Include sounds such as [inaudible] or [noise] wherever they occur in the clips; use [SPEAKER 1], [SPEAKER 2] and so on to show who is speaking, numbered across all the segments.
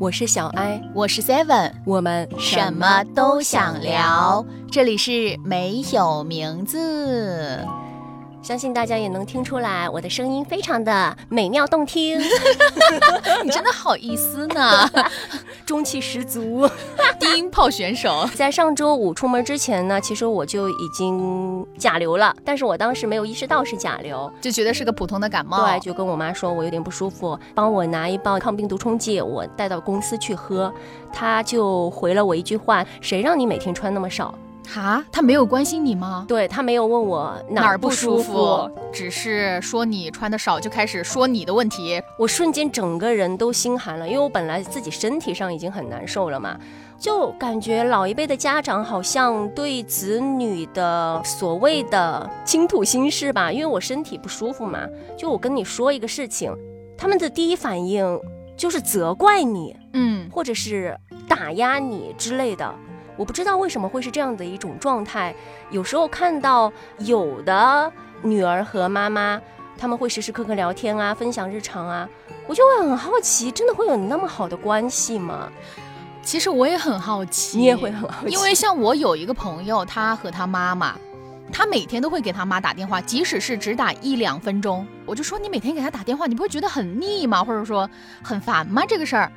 [SPEAKER 1] 我是小艾，
[SPEAKER 2] 我是 Seven，
[SPEAKER 1] 我们
[SPEAKER 2] 什么都想聊。这里是没有名字。
[SPEAKER 1] 相信大家也能听出来，我的声音非常的美妙动听。[laughs]
[SPEAKER 2] 你真的好意思呢，[laughs]
[SPEAKER 1] 中气十足，
[SPEAKER 2] 低音炮选手。
[SPEAKER 1] 在上周五出门之前呢，其实我就已经甲流了，但是我当时没有意识到是甲流，
[SPEAKER 2] 就觉得是个普通的感冒。
[SPEAKER 1] 对，就跟我妈说我有点不舒服，帮我拿一包抗病毒冲剂，我带到公司去喝。她就回了我一句话：谁让你每天穿那么少？
[SPEAKER 2] 哈，他没有关心你吗？
[SPEAKER 1] 对他没有问我哪儿不舒服，
[SPEAKER 2] 只是说你穿的少，就开始说你的问题。
[SPEAKER 1] 我瞬间整个人都心寒了，因为我本来自己身体上已经很难受了嘛，就感觉老一辈的家长好像对子女的所谓的倾吐心事吧，因为我身体不舒服嘛，就我跟你说一个事情，他们的第一反应就是责怪你，嗯，或者是打压你之类的。我不知道为什么会是这样的一种状态。有时候看到有的女儿和妈妈，他们会时时刻刻聊天啊，分享日常啊，我就会很好奇，真的会有那么好的关系吗？
[SPEAKER 2] 其实我也很好奇，
[SPEAKER 1] 你也会很好奇，
[SPEAKER 2] 因为像我有一个朋友，他和他妈妈，他每天都会给他妈打电话，即使是只打一两分钟，我就说你每天给他打电话，你不会觉得很腻吗？或者说很烦吗？这个事儿，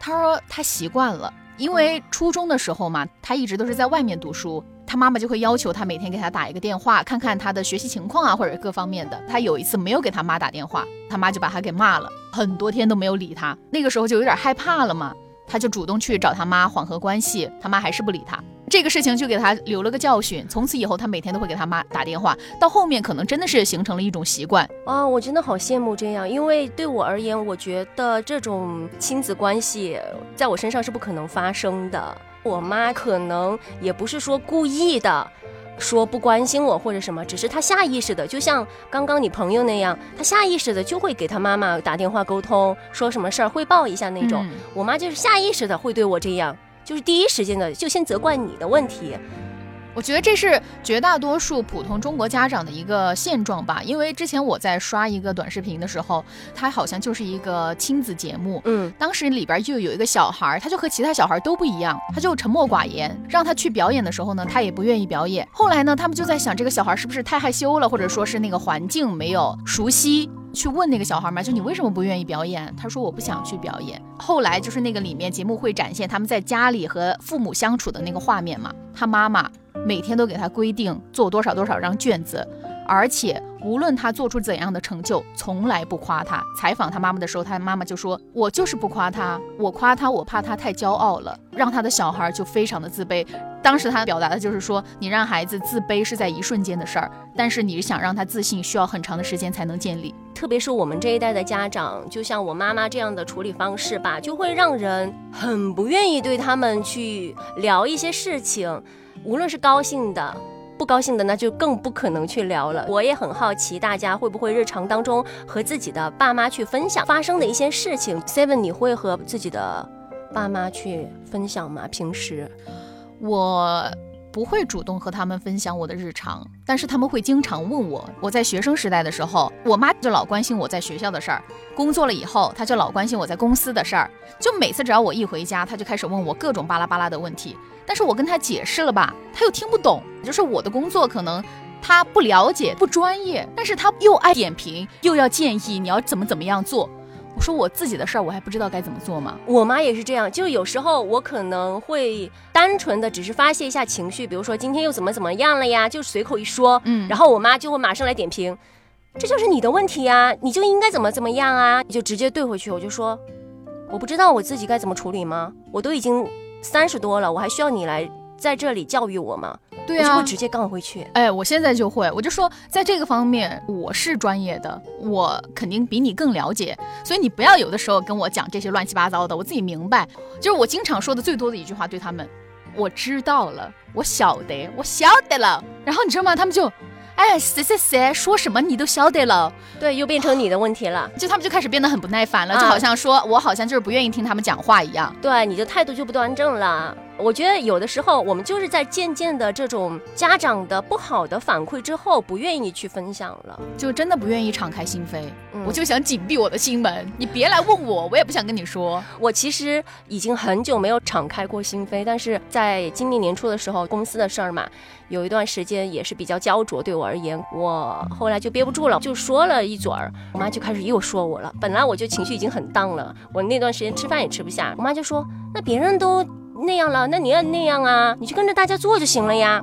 [SPEAKER 2] 他说他习惯了。因为初中的时候嘛，他一直都是在外面读书，他妈妈就会要求他每天给他打一个电话，看看他的学习情况啊，或者各方面的。他有一次没有给他妈打电话，他妈就把他给骂了，很多天都没有理他。那个时候就有点害怕了嘛。他就主动去找他妈缓和关系，他妈还是不理他。这个事情就给他留了个教训，从此以后他每天都会给他妈打电话。到后面可能真的是形成了一种习惯
[SPEAKER 1] 啊！我真的好羡慕这样，因为对我而言，我觉得这种亲子关系在我身上是不可能发生的。我妈可能也不是说故意的。说不关心我或者什么，只是他下意识的，就像刚刚你朋友那样，他下意识的就会给他妈妈打电话沟通，说什么事儿汇报一下那种。我妈就是下意识的会对我这样，就是第一时间的就先责怪你的问题。
[SPEAKER 2] 我觉得这是绝大多数普通中国家长的一个现状吧，因为之前我在刷一个短视频的时候，它好像就是一个亲子节目，嗯，当时里边就有一个小孩，他就和其他小孩都不一样，他就沉默寡言，让他去表演的时候呢，他也不愿意表演。后来呢，他们就在想这个小孩是不是太害羞了，或者说是那个环境没有熟悉。去问那个小孩嘛，就你为什么不愿意表演？他说我不想去表演。后来就是那个里面节目会展现他们在家里和父母相处的那个画面嘛，他妈妈每天都给他规定做多少多少张卷子。而且无论他做出怎样的成就，从来不夸他。采访他妈妈的时候，他妈妈就说：“我就是不夸他，我夸他，我怕他太骄傲了，让他的小孩就非常的自卑。”当时他表达的就是说：“你让孩子自卑是在一瞬间的事儿，但是你想让他自信，需要很长的时间才能建立。
[SPEAKER 1] 特别是我们这一代的家长，就像我妈妈这样的处理方式吧，就会让人很不愿意对他们去聊一些事情，无论是高兴的。”不高兴的那就更不可能去聊了。我也很好奇，大家会不会日常当中和自己的爸妈去分享发生的一些事情？Seven，你会和自己的爸妈去分享吗？平时
[SPEAKER 2] 我。不会主动和他们分享我的日常，但是他们会经常问我。我在学生时代的时候，我妈就老关心我在学校的事儿；工作了以后，她就老关心我在公司的事儿。就每次只要我一回家，她就开始问我各种巴拉巴拉的问题。但是我跟她解释了吧，她又听不懂。就是我的工作可能她不了解、不专业，但是她又爱点评，又要建议你要怎么怎么样做。我说我自己的事儿，我还不知道该怎么做吗？
[SPEAKER 1] 我妈也是这样，就有时候我可能会单纯的只是发泄一下情绪，比如说今天又怎么怎么样了呀，就随口一说，嗯，然后我妈就会马上来点评，这就是你的问题呀，你就应该怎么怎么样啊，你就直接怼回去，我就说，我不知道我自己该怎么处理吗？我都已经三十多了，我还需要你来在这里教育我吗？
[SPEAKER 2] 对啊，
[SPEAKER 1] 就会直接杠回去。
[SPEAKER 2] 哎，我现在就会，我就说，在这个方面我是专业的，我肯定比你更了解，所以你不要有的时候跟我讲这些乱七八糟的，我自己明白。就是我经常说的最多的一句话，对他们，我知道了，我晓得，我晓得了。然后你知道吗？他们就。哎，谁谁谁说什么你都晓得了，
[SPEAKER 1] 对，又变成你的问题了，
[SPEAKER 2] 就他们就开始变得很不耐烦了，就好像说我好像就是不愿意听他们讲话一样，
[SPEAKER 1] 对，你的态度就不端正了。我觉得有的时候我们就是在渐渐的这种家长的不好的反馈之后，不愿意去分享了，
[SPEAKER 2] 就真的不愿意敞开心扉。我就想紧闭我的心门，你别来问我，我也不想跟你说。
[SPEAKER 1] 我其实已经很久没有敞开过心扉，但是在今年年初的时候，公司的事儿嘛，有一段时间也是比较焦灼，对我而言，我后来就憋不住了，就说了一嘴儿，我妈就开始又说我了。本来我就情绪已经很荡了，我那段时间吃饭也吃不下，我妈就说，那别人都。那样了，那你要那样啊？你就跟着大家做就行了呀。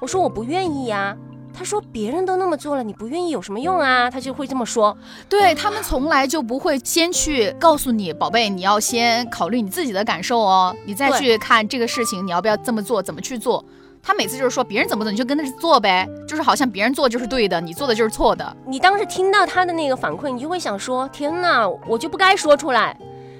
[SPEAKER 1] 我说我不愿意呀。他说别人都那么做了，你不愿意有什么用啊？他就会这么说。
[SPEAKER 2] 对他们从来就不会先去告诉你，宝贝，你要先考虑你自己的感受哦，你再去看这个事情，你要不要这么做，怎么去做？他每次就是说别人怎么做你就跟着做呗，就是好像别人做就是对的，你做的就是错的。
[SPEAKER 1] 你当时听到他的那个反馈，你就会想说，天哪，我就不该说出来。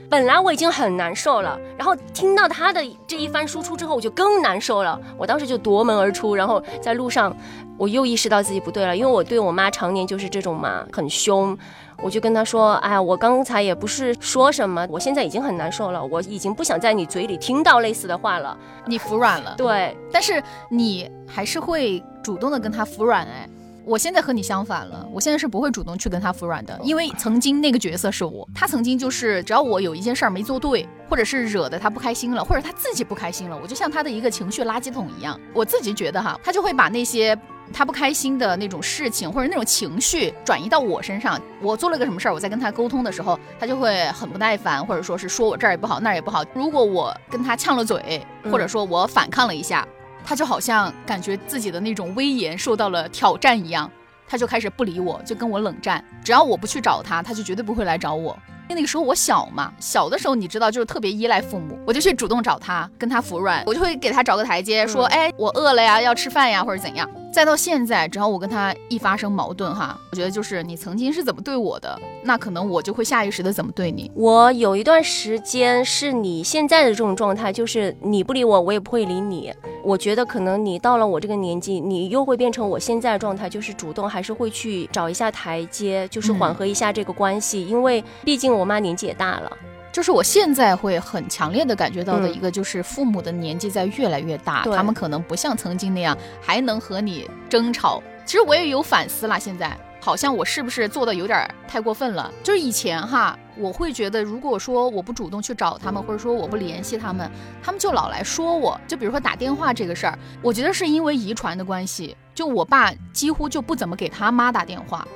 [SPEAKER 1] 本来我已经很难受了，然后听到他的这一番输出之后，我就更难受了。我当时就夺门而出，然后在路上，我又意识到自己不对了，因为我对我妈常年就是这种嘛，很凶。我就跟他说：“哎呀，我刚才也不是说什么，我现在已经很难受了，我已经不想在你嘴里听到类似的话了。”
[SPEAKER 2] 你服软了，
[SPEAKER 1] 对，
[SPEAKER 2] 但是你还是会主动的跟他服软，哎。我现在和你相反了，我现在是不会主动去跟他服软的，因为曾经那个角色是我，他曾经就是只要我有一件事儿没做对，或者是惹得他不开心了，或者他自己不开心了，我就像他的一个情绪垃圾桶一样，我自己觉得哈，他就会把那些他不开心的那种事情或者那种情绪转移到我身上，我做了个什么事儿，我在跟他沟通的时候，他就会很不耐烦，或者说是说我这儿也不好那儿也不好，如果我跟他呛了嘴，或者说我反抗了一下。他就好像感觉自己的那种威严受到了挑战一样，他就开始不理我，就跟我冷战。只要我不去找他，他就绝对不会来找我。那个时候我小嘛，小的时候你知道，就是特别依赖父母，我就去主动找他，跟他服软，我就会给他找个台阶，说，哎，我饿了呀，要吃饭呀，或者怎样。再到现在，只要我跟他一发生矛盾，哈，我觉得就是你曾经是怎么对我的，那可能我就会下意识的怎么对你。
[SPEAKER 1] 我有一段时间是你现在的这种状态，就是你不理我，我也不会理你。我觉得可能你到了我这个年纪，你又会变成我现在的状态，就是主动还是会去找一下台阶，就是缓和一下这个关系，因为毕竟我妈年纪也大了。
[SPEAKER 2] 就是我现在会很强烈的感觉到的一个，就是父母的年纪在越来越大，他们可能不像曾经那样还能和你争吵。其实我也有反思啦，现在好像我是不是做的有点太过分了？就是以前哈，我会觉得如果说我不主动去找他们，或者说我不联系他们，他们就老来说我。就比如说打电话这个事儿，我觉得是因为遗传的关系，就我爸几乎就不怎么给他妈打电话，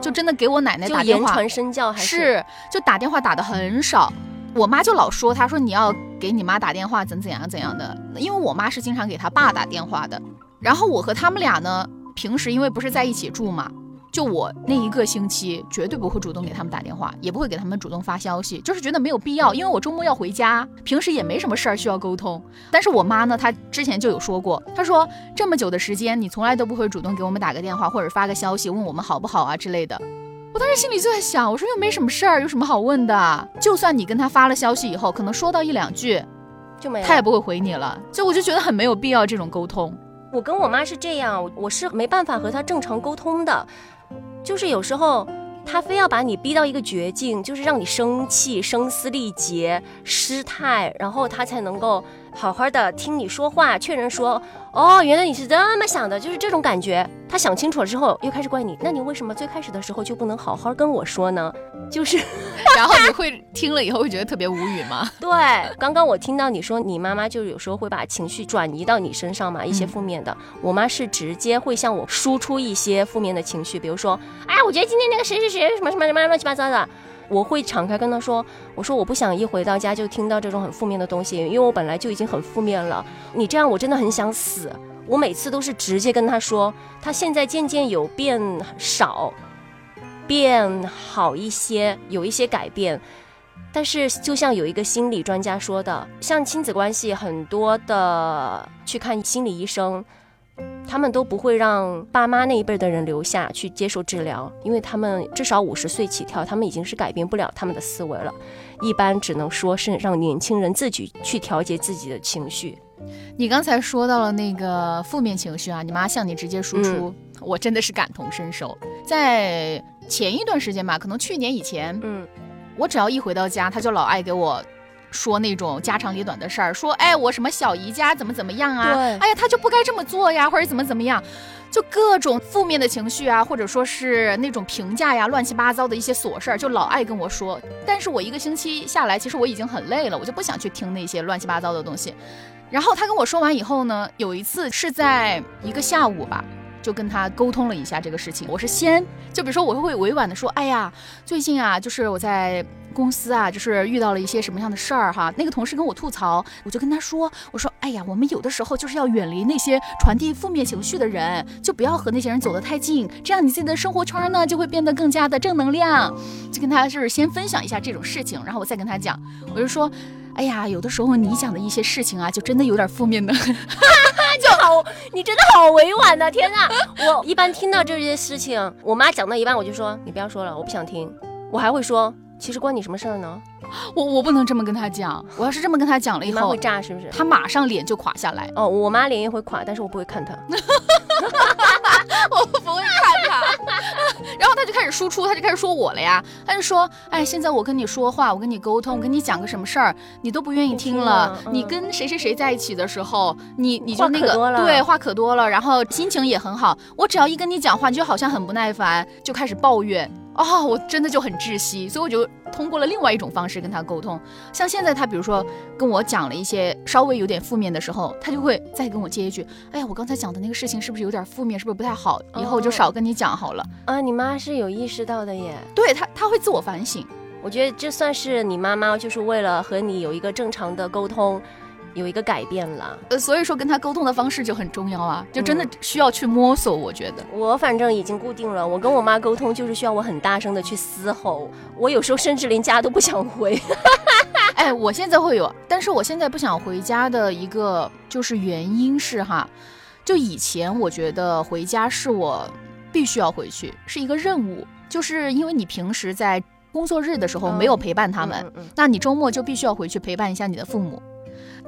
[SPEAKER 2] 就真的给我奶奶打电话。
[SPEAKER 1] 言传身教还
[SPEAKER 2] 是就打电话打的很少。我妈就老说，她说你要给你妈打电话，怎怎样怎样的。因为我妈是经常给她爸打电话的。然后我和他们俩呢，平时因为不是在一起住嘛，就我那一个星期绝对不会主动给他们打电话，也不会给他们主动发消息，就是觉得没有必要。因为我周末要回家，平时也没什么事儿需要沟通。但是我妈呢，她之前就有说过，她说这么久的时间，你从来都不会主动给我们打个电话或者发个消息问我们好不好啊之类的。我当时心里就在想，我说又没什么事儿，有什么好问的？就算你跟他发了消息以后，可能说到一两句，
[SPEAKER 1] 就没，
[SPEAKER 2] 他也不会回你了。就我就觉得很没有必要这种沟通。
[SPEAKER 1] 我跟我妈是这样，我是没办法和她正常沟通的，就是有时候。他非要把你逼到一个绝境，就是让你生气、声嘶力竭、失态，然后他才能够好好的听你说话，确认说，哦，原来你是这么想的，就是这种感觉。他想清楚了之后，又开始怪你，那你为什么最开始的时候就不能好好跟我说呢？就是，[laughs]
[SPEAKER 2] 然后你会听了以后会觉得特别无语吗？[laughs]
[SPEAKER 1] 对，刚刚我听到你说你妈妈就有时候会把情绪转移到你身上嘛，一些负面的。我妈是直接会向我输出一些负面的情绪，比如说，哎，我觉得今天那个谁谁谁什么什么什么乱七八糟的，我会敞开跟他说，我说我不想一回到家就听到这种很负面的东西，因为我本来就已经很负面了。你这样我真的很想死。我每次都是直接跟他说，他现在渐渐有变少。变好一些，有一些改变，但是就像有一个心理专家说的，像亲子关系很多的去看心理医生，他们都不会让爸妈那一辈的人留下去接受治疗，因为他们至少五十岁起跳，他们已经是改变不了他们的思维了，一般只能说是让年轻人自己去调节自己的情绪。
[SPEAKER 2] 你刚才说到了那个负面情绪啊，你妈向你直接输出，我真的是感同身受，在。前一段时间吧，可能去年以前，嗯，我只要一回到家，他就老爱给我说那种家长里短的事儿，说哎我什么小姨家怎么怎么样啊？
[SPEAKER 1] 对，
[SPEAKER 2] 哎呀他就不该这么做呀，或者怎么怎么样，就各种负面的情绪啊，或者说是那种评价呀，乱七八糟的一些琐事儿，就老爱跟我说。但是我一个星期下来，其实我已经很累了，我就不想去听那些乱七八糟的东西。然后他跟我说完以后呢，有一次是在一个下午吧。就跟他沟通了一下这个事情，我是先就比如说我会委婉的说，哎呀，最近啊，就是我在公司啊，就是遇到了一些什么样的事儿哈，那个同事跟我吐槽，我就跟他说，我说，哎呀，我们有的时候就是要远离那些传递负面情绪的人，就不要和那些人走得太近，这样你自己的生活圈呢就会变得更加的正能量。就跟他就是先分享一下这种事情，然后我再跟他讲，我就说，哎呀，有的时候你讲的一些事情啊，就真的有点负面的。[laughs]
[SPEAKER 1] 就好，你真的好委婉呐！天呐，我一般听到这些事情，我妈讲到一半，我就说你不要说了，我不想听。我还会说，其实关你什么事儿呢？
[SPEAKER 2] 我我不能这么跟他讲，我要是这么跟他讲了以后，
[SPEAKER 1] 会炸是不是？
[SPEAKER 2] 他马上脸就垮下来。
[SPEAKER 1] 哦，我妈脸也会垮，但是我不会看他。[laughs]
[SPEAKER 2] 我不会看他，[laughs] 然后他就开始输出，他就开始说我了呀。他就说，哎，现在我跟你说话，我跟你沟通，我跟你讲个什么事儿，你都不愿意听了。你跟谁谁谁在一起的时候，你你就那个对话可多了，然后心情也很好。我只要一跟你讲话，你就好像很不耐烦，就开始抱怨。啊，我真的就很窒息，所以我就通过了另外一种方式跟他沟通。像现在他比如说跟我讲了一些稍微有点负面的时候，他就会再跟我接一句：“哎呀，我刚才讲的那个事情是不是有点负面？是不是不太好？以后就少跟你讲好了。”
[SPEAKER 1] 啊，你妈是有意识到的耶。
[SPEAKER 2] 对他，他会自我反省。
[SPEAKER 1] 我觉得这算是你妈妈就是为了和你有一个正常的沟通。有一个改变了，
[SPEAKER 2] 呃，所以说跟他沟通的方式就很重要啊，就真的需要去摸索。我觉得
[SPEAKER 1] 我反正已经固定了，我跟我妈沟通就是需要我很大声的去嘶吼，我有时候甚至连家都不想回。[laughs]
[SPEAKER 2] 哎，我现在会有，但是我现在不想回家的一个就是原因是哈，就以前我觉得回家是我必须要回去，是一个任务，就是因为你平时在工作日的时候没有陪伴他们，那你周末就必须要回去陪伴一下你的父母。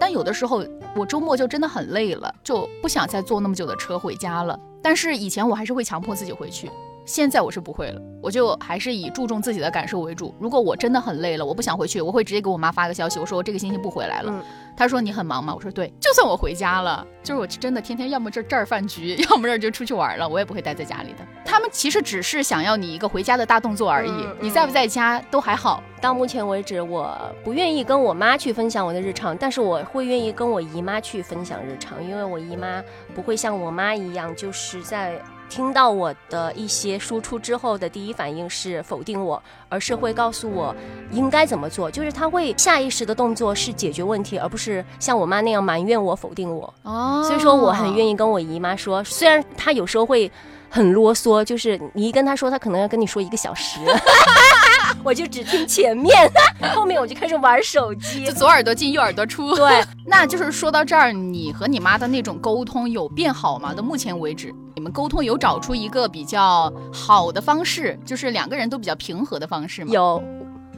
[SPEAKER 2] 但有的时候，我周末就真的很累了，就不想再坐那么久的车回家了。但是以前我还是会强迫自己回去。现在我是不会了，我就还是以注重自己的感受为主。如果我真的很累了，我不想回去，我会直接给我妈发个消息，我说我这个星期不回来了。她说你很忙吗？我说对。就算我回家了，就是我真的天天要么这这儿饭局，要么这儿就出去玩了，我也不会待在家里的。他们其实只是想要你一个回家的大动作而已，你在不在家都还好。
[SPEAKER 1] 到目前为止，我不愿意跟我妈去分享我的日常，但是我会愿意跟我姨妈去分享日常，因为我姨妈不会像我妈一样，就是在。听到我的一些输出之后的第一反应是否定我，而是会告诉我应该怎么做，就是他会下意识的动作是解决问题，而不是像我妈那样埋怨我、否定我。哦，所以说我很愿意跟我姨妈说，虽然她有时候会很啰嗦，就是你一跟他说，他可能要跟你说一个小时。[laughs] 我就只听前面，[laughs] 后面我就开始玩手机，
[SPEAKER 2] 就左耳朵进右耳朵出。
[SPEAKER 1] 对，[laughs]
[SPEAKER 2] 那就是说到这儿，你和你妈的那种沟通有变好吗？到目前为止，你们沟通有找出一个比较好的方式，就是两个人都比较平和的方式吗？
[SPEAKER 1] 有，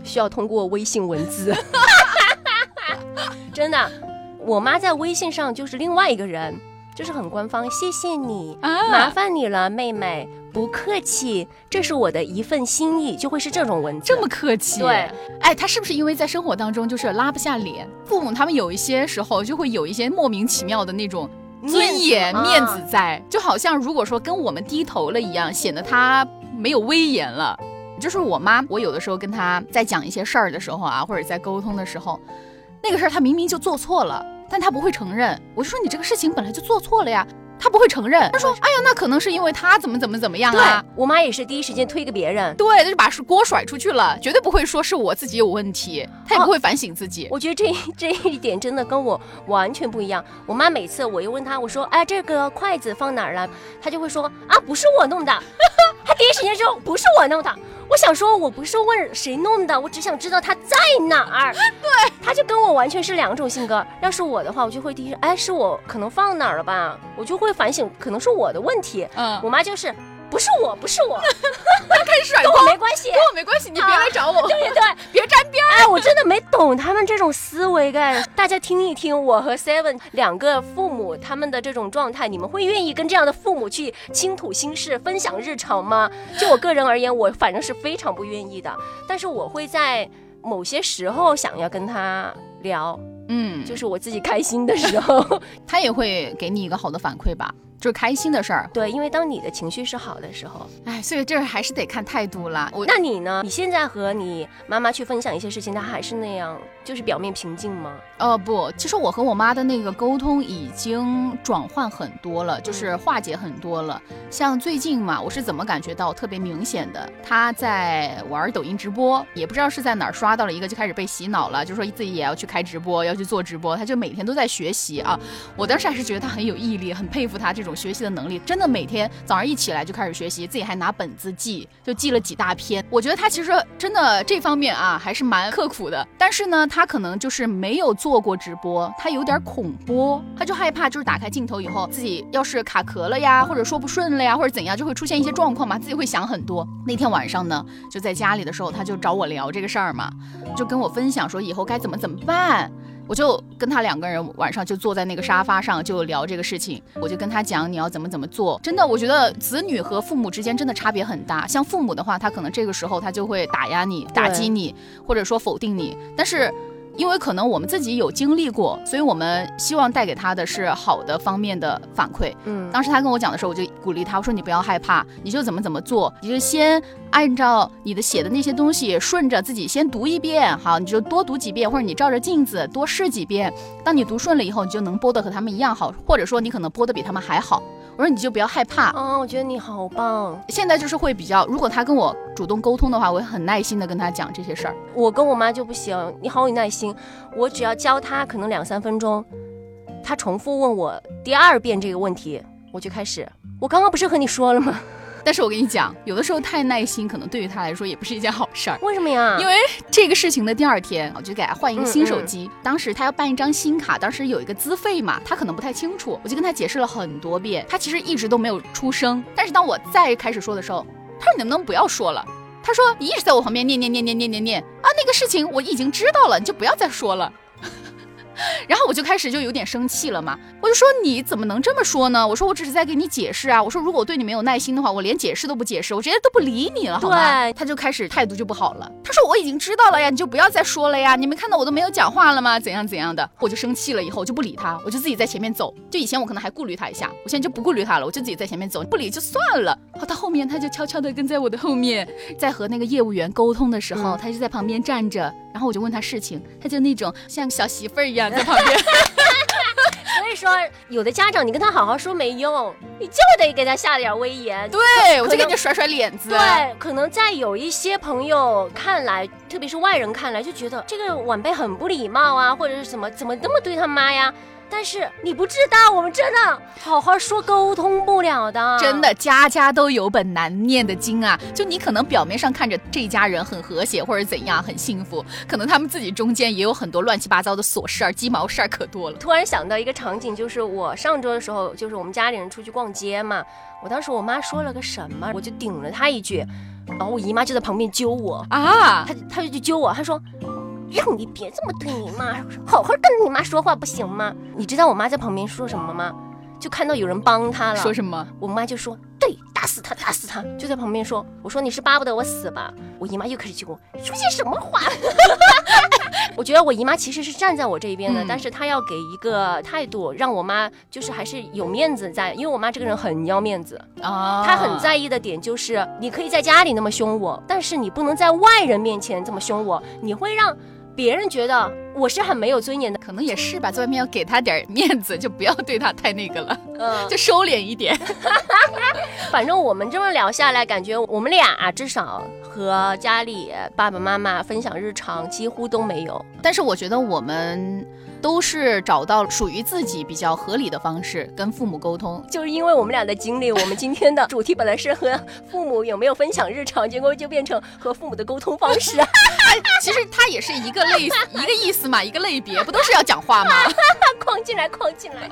[SPEAKER 1] 需要通过微信文字。真的，我妈在微信上就是另外一个人，就是很官方。谢谢你，麻烦你了，妹妹。不客气，这是我的一份心意，就会是这种文字，
[SPEAKER 2] 这么客气。
[SPEAKER 1] 对，
[SPEAKER 2] 哎，他是不是因为在生活当中就是拉不下脸？父母他们有一些时候就会有一些莫名其妙的那种尊严、面子在，就好像如果说跟我们低头了一样，显得他没有威严了。就是我妈，我有的时候跟她在讲一些事儿的时候啊，或者在沟通的时候，那个事儿他明明就做错了，但他不会承认。我就说你这个事情本来就做错了呀。他不会承认，他说：“哎呀，那可能是因为他怎么怎么怎么样啊。”
[SPEAKER 1] 我妈也是第一时间推给别人，
[SPEAKER 2] 对，他就把锅甩出去了，绝对不会说是我自己有问题，他也不会反省自己。
[SPEAKER 1] 我觉得这这一点真的跟我完全不一样。我妈每次我又问她，我说：“哎，这个筷子放哪儿了？”她就会说：“啊，不是我弄的。”她第一时间说：“不是我弄的。”我想说，我不是问谁弄的，我只想知道他在哪儿。[laughs]
[SPEAKER 2] 对，
[SPEAKER 1] 他就跟我完全是两种性格。要是我的话，我就会第一，哎，是我可能放哪儿了吧？我就会反省，可能是我的问题。嗯，我妈就是。不是我，不是我，[laughs]
[SPEAKER 2] 开始甩锅，
[SPEAKER 1] 跟我没关系，
[SPEAKER 2] 跟我没关系，你别来找我，[laughs]
[SPEAKER 1] 对对对，
[SPEAKER 2] 别沾边。
[SPEAKER 1] 哎，我真的没懂他们这种思维感。大家听一听，我和 Seven 两个父母他们的这种状态，你们会愿意跟这样的父母去倾吐心事、分享日常吗？就我个人而言，我反正是非常不愿意的。但是我会在某些时候想要跟他聊，
[SPEAKER 2] 嗯，
[SPEAKER 1] 就是我自己开心的时候，[laughs]
[SPEAKER 2] 他也会给你一个好的反馈吧。就是开心的事儿，
[SPEAKER 1] 对，因为当你的情绪是好的时候，
[SPEAKER 2] 哎，所以这还是得看态度啦。
[SPEAKER 1] 我那你呢？你现在和你妈妈去分享一些事情，她还是那样，就是表面平静吗？
[SPEAKER 2] 呃，不，其实我和我妈的那个沟通已经转换很多了，就是化解很多了。像最近嘛，我是怎么感觉到特别明显的？她在玩抖音直播，也不知道是在哪儿刷到了一个，就开始被洗脑了，就说自己也要去开直播，要去做直播。她就每天都在学习啊。我当时还是觉得她很有毅力，很佩服她这种。学习的能力真的每天早上一起来就开始学习，自己还拿本子记，就记了几大篇。我觉得她其实真的这方面啊还是蛮刻苦的。但是呢，他可能就是没有做过直播，他有点恐播，他就害怕就是打开镜头以后自己要是卡壳了呀，或者说不顺了呀，或者怎样，就会出现一些状况嘛，自己会想很多。那天晚上呢，就在家里的时候，他就找我聊这个事儿嘛，就跟我分享说以后该怎么怎么办。我就跟他两个人晚上就坐在那个沙发上就聊这个事情，我就跟他讲你要怎么怎么做。真的，我觉得子女和父母之间真的差别很大。像父母的话，他可能这个时候他就会打压你、打击你，或者说否定你，但是。因为可能我们自己有经历过，所以我们希望带给他的是好的方面的反馈。嗯，当时他跟我讲的时候，我就鼓励他，我说你不要害怕，你就怎么怎么做，你就先按照你的写的那些东西，顺着自己先读一遍，好，你就多读几遍，或者你照着镜子多试几遍。当你读顺了以后，你就能播的和他们一样好，或者说你可能播的比他们还好。我说你就不要害怕
[SPEAKER 1] 啊！我觉得你好棒。
[SPEAKER 2] 现在就是会比较，如果他跟我主动沟通的话，我会很耐心的跟他讲这些事儿。
[SPEAKER 1] 我跟我妈就不行，你好有耐心。我只要教他可能两三分钟，他重复问我第二遍这个问题，我就开始。我刚刚不是和你说了吗？
[SPEAKER 2] 但是我跟你讲，有的时候太耐心，可能对于他来说也不是一件好事儿。
[SPEAKER 1] 为什么呀？
[SPEAKER 2] 因为这个事情的第二天，我就给他换一个新手机。当时他要办一张新卡，当时有一个资费嘛，他可能不太清楚，我就跟他解释了很多遍。他其实一直都没有出声。但是当我再开始说的时候，他说：“你能不能不要说了？”他说：“你一直在我旁边念念念念念念念啊，那个事情我已经知道了，你就不要再说了。” [laughs] 然后我就开始就有点生气了嘛，我就说你怎么能这么说呢？我说我只是在给你解释啊。我说如果我对你没有耐心的话，我连解释都不解释，我直接都不理你了，好吗？他就开始态度就不好了。他说我已经知道了呀，你就不要再说了呀。你没看到我都没有讲话了吗？怎样怎样的？我就生气了，以后我就不理他，我就自己在前面走。就以前我可能还顾虑他一下，我现在就不顾虑他了，我就自己在前面走，不理就算了。好，到后面他就悄悄地跟在我的后面，在和那个业务员沟通的时候，他就在旁边站着。然后我就问他事情，他就那种像小媳妇儿一样在旁边。[laughs]
[SPEAKER 1] 所以说，有的家长你跟他好好说没用，你就得给他下点威严。
[SPEAKER 2] 对，我就给你甩甩脸子。
[SPEAKER 1] 对，可能在有一些朋友看来，特别是外人看来，就觉得这个晚辈很不礼貌啊，或者是什么，怎么那么对他妈呀？但是你不知道，我们真的好好说沟通不了的，
[SPEAKER 2] 真的家家都有本难念的经啊！就你可能表面上看着这家人很和谐或者怎样很幸福，可能他们自己中间也有很多乱七八糟的琐事儿、鸡毛事儿可多了。
[SPEAKER 1] 突然想到一个场景，就是我上周的时候，就是我们家里人出去逛街嘛，我当时我妈说了个什么，我就顶了她一句，然后我姨妈就在旁边揪我啊，她她就去揪我，她说。让你别这么对你妈，好好跟你妈说话不行吗？你知道我妈在旁边说什么吗？就看到有人帮她了，
[SPEAKER 2] 说什么？
[SPEAKER 1] 我妈就说：“对，打死他，打死他！”就在旁边说：“我说你是巴不得我死吧？”我姨妈又开始气我说些什么话？[laughs] 我觉得我姨妈其实是站在我这一边的，但是她要给一个态度，让我妈就是还是有面子在，因为我妈这个人很要面子啊。她很在意的点就是，你可以在家里那么凶我，但是你不能在外人面前这么凶我，你会让。别人觉得我是很没有尊严的，
[SPEAKER 2] 可能也是吧，在外面要给他点面子，就不要对他太那个了，嗯，就收敛一点。[laughs]
[SPEAKER 1] 反正我们这么聊下来，感觉我们俩至少和家里爸爸妈妈分享日常几乎都没有。
[SPEAKER 2] 但是我觉得我们。都是找到属于自己比较合理的方式跟父母沟通，
[SPEAKER 1] 就是因为我们俩的经历，我们今天的主题本来是和父母有没有分享日常，结果就变成和父母的沟通方式。[laughs]
[SPEAKER 2] 其实它也是一个类 [laughs] 一个意思嘛，一个类别，不都是要讲话吗？[laughs]
[SPEAKER 1] 框进来，框进来。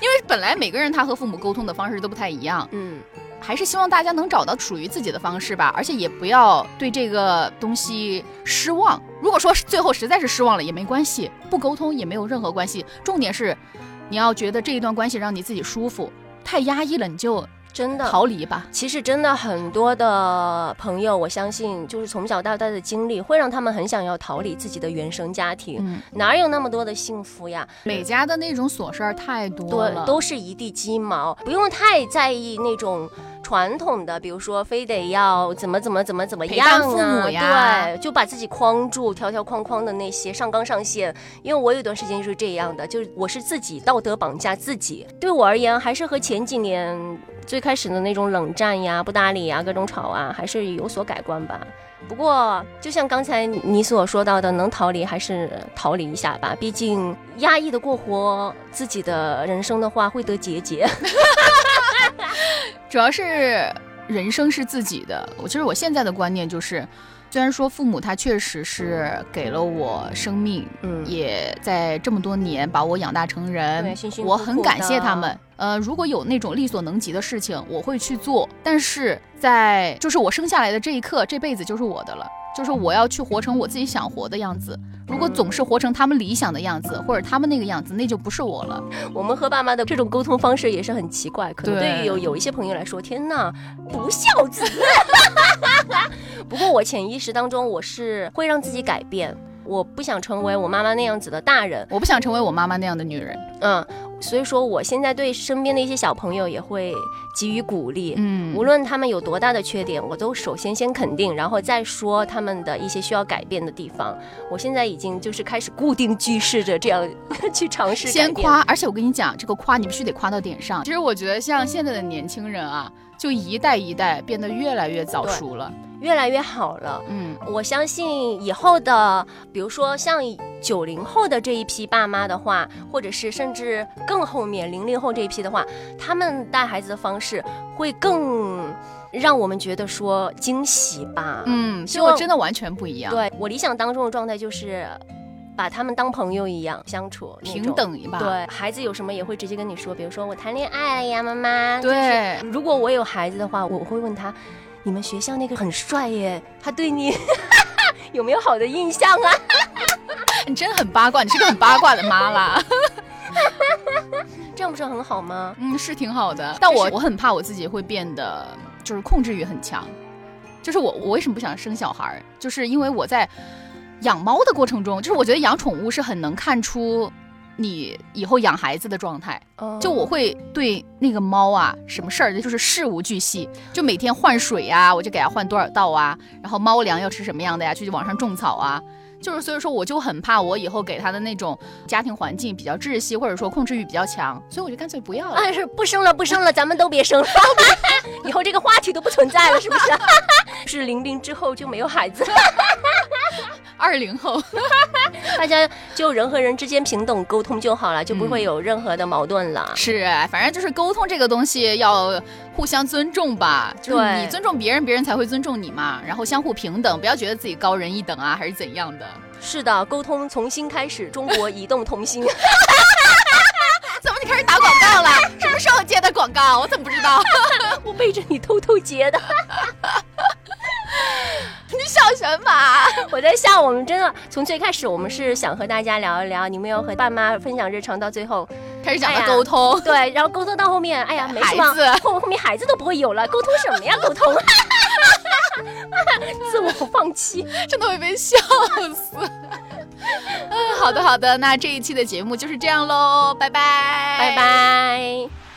[SPEAKER 2] 因为本来每个人他和父母沟通的方式都不太一样，嗯。还是希望大家能找到属于自己的方式吧，而且也不要对这个东西失望。如果说最后实在是失望了也没关系，不沟通也没有任何关系。重点是，你要觉得这一段关系让你自己舒服。太压抑了，你就
[SPEAKER 1] 真的
[SPEAKER 2] 逃离吧。
[SPEAKER 1] 其实真的很多的朋友，我相信就是从小到大的经历，会让他们很想要逃离自己的原生家庭。嗯，哪有那么多的幸福呀？
[SPEAKER 2] 每家的那种琐事儿太多
[SPEAKER 1] 了，都是一地鸡毛，不用太在意那种。传统的，比如说非得要怎么怎么怎么怎么样啊？对，就把自己框住，条条框框的那些上纲上线。因为我有段时间就是这样的，就是我是自己道德绑架自己。对我而言，还是和前几年最开始的那种冷战呀、不搭理呀、各种吵啊，还是有所改观吧。不过，就像刚才你所说到的，能逃离还是逃离一下吧。毕竟压抑的过活自己的人生的话，会得结节。[laughs]
[SPEAKER 2] 主要是人生是自己的，我其实我现在的观念就是，虽然说父母他确实是给了我生命，嗯，也在这么多年把我养大成人，我很感谢他们。呃，如果有那种力所能及的事情，我会去做。但是在就是我生下来的这一刻，这辈子就是我的了。就是我要去活成我自己想活的样子。如果总是活成他们理想的样子，或者他们那个样子，那就不是我了。
[SPEAKER 1] 我们和爸妈的这种沟通方式也是很奇怪，可能对于有有一些朋友来说，天哪，不孝子。[laughs] 不过我潜意识当中，我是会让自己改变。我不想成为我妈妈那样子的大人，
[SPEAKER 2] 我不想成为我妈妈那样的女人。
[SPEAKER 1] 嗯。所以说，我现在对身边的一些小朋友也会给予鼓励。嗯，无论他们有多大的缺点，我都首先先肯定，然后再说他们的一些需要改变的地方。我现在已经就是开始固定句式着这样 [laughs] 去尝试。
[SPEAKER 2] 先夸，而且我跟你讲，这个夸你必须得夸到点上。其实我觉得像现在的年轻人啊，就一代一代变得越来越早熟了。
[SPEAKER 1] 越来越好了，嗯，我相信以后的，比如说像九零后的这一批爸妈的话，或者是甚至更后面零零后这一批的话，他们带孩子的方式会更让我们觉得说惊喜吧，
[SPEAKER 2] 嗯，结果真的完全不一样。
[SPEAKER 1] 对我理想当中的状态就是把他们当朋友一样相处，
[SPEAKER 2] 平等一吧。
[SPEAKER 1] 对孩子有什么也会直接跟你说，比如说我谈恋爱了呀，妈妈。
[SPEAKER 2] 对，
[SPEAKER 1] 如果我有孩子的话，我会问他。你们学校那个很帅耶，他对你 [laughs] 有没有好的印象啊？[laughs]
[SPEAKER 2] 你真的很八卦，你是个很八卦的妈啦。[laughs]
[SPEAKER 1] 这样不是很好吗？
[SPEAKER 2] 嗯，是挺好的。但我我很怕我自己会变得就是控制欲很强。就是我我为什么不想生小孩？就是因为我在养猫的过程中，就是我觉得养宠物是很能看出。你以后养孩子的状态，就我会对那个猫啊，什么事儿就是事无巨细，就每天换水呀，我就给它换多少道啊，然后猫粮要吃什么样的呀，去网上种草啊，就是所以说我就很怕我以后给它的那种家庭环境比较窒息，或者说控制欲比较强，所以我就干脆不要了。
[SPEAKER 1] 哎，是不生了，不生了，咱们都别生了，[laughs] 以后这个话题都不存在了，是不是？[laughs] 是零零之后就没有孩子。
[SPEAKER 2] 二零后，[laughs]
[SPEAKER 1] 大家就人和人之间平等沟通就好了，就不会有任何的矛盾了。
[SPEAKER 2] 是，反正就是沟通这个东西要互相尊重吧，就是你尊重别人，别人才会尊重你嘛。然后相互平等，不要觉得自己高人一等啊，还是怎样的。
[SPEAKER 1] 是的，沟通从新开始，中国移动通信。
[SPEAKER 2] 怎么你开始打广告了？什么时候接的广告？我怎么不知道？[laughs]
[SPEAKER 1] 我背着你偷偷接的。[laughs]
[SPEAKER 2] 你笑什么？[laughs]
[SPEAKER 1] 我在笑。我们真的从最开始，我们是想和大家聊一聊，你们要和爸妈分享日常，到最后
[SPEAKER 2] 开始讲了沟通。
[SPEAKER 1] 对，然后沟通到后面，哎呀，没什么，后后面孩子都不会有了，沟通什么呀？沟通，自我放弃，
[SPEAKER 2] 真的会被笑死。嗯，好的好的，那这一期的节目就是这样喽，拜拜，
[SPEAKER 1] 拜拜。